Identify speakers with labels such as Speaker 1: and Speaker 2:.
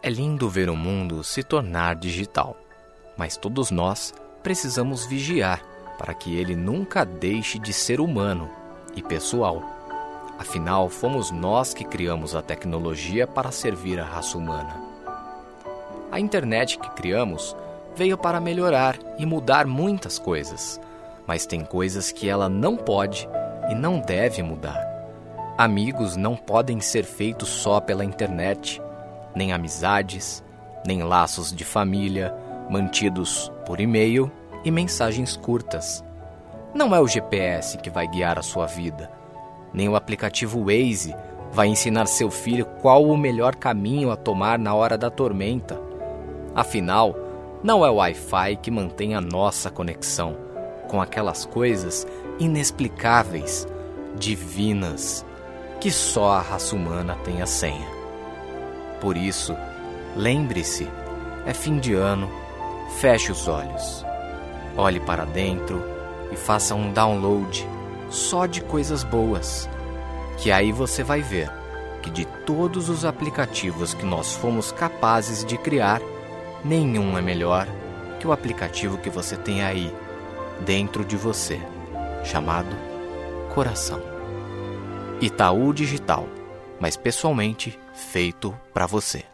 Speaker 1: É lindo ver o mundo se tornar digital, mas todos nós precisamos vigiar para que ele nunca deixe de ser humano e pessoal. Afinal, fomos nós que criamos a tecnologia para servir a raça humana. A internet que criamos veio para melhorar e mudar muitas coisas, mas tem coisas que ela não pode e não deve mudar. Amigos não podem ser feitos só pela internet nem amizades, nem laços de família mantidos por e-mail e mensagens curtas. Não é o GPS que vai guiar a sua vida, nem o aplicativo Waze vai ensinar seu filho qual o melhor caminho a tomar na hora da tormenta. Afinal, não é o Wi-Fi que mantém a nossa conexão com aquelas coisas inexplicáveis, divinas, que só a raça humana tem a senha. Por isso, lembre-se: é fim de ano, feche os olhos, olhe para dentro e faça um download só de coisas boas. Que aí você vai ver que de todos os aplicativos que nós fomos capazes de criar, nenhum é melhor que o aplicativo que você tem aí, dentro de você, chamado Coração. Itaú Digital mas pessoalmente feito para você.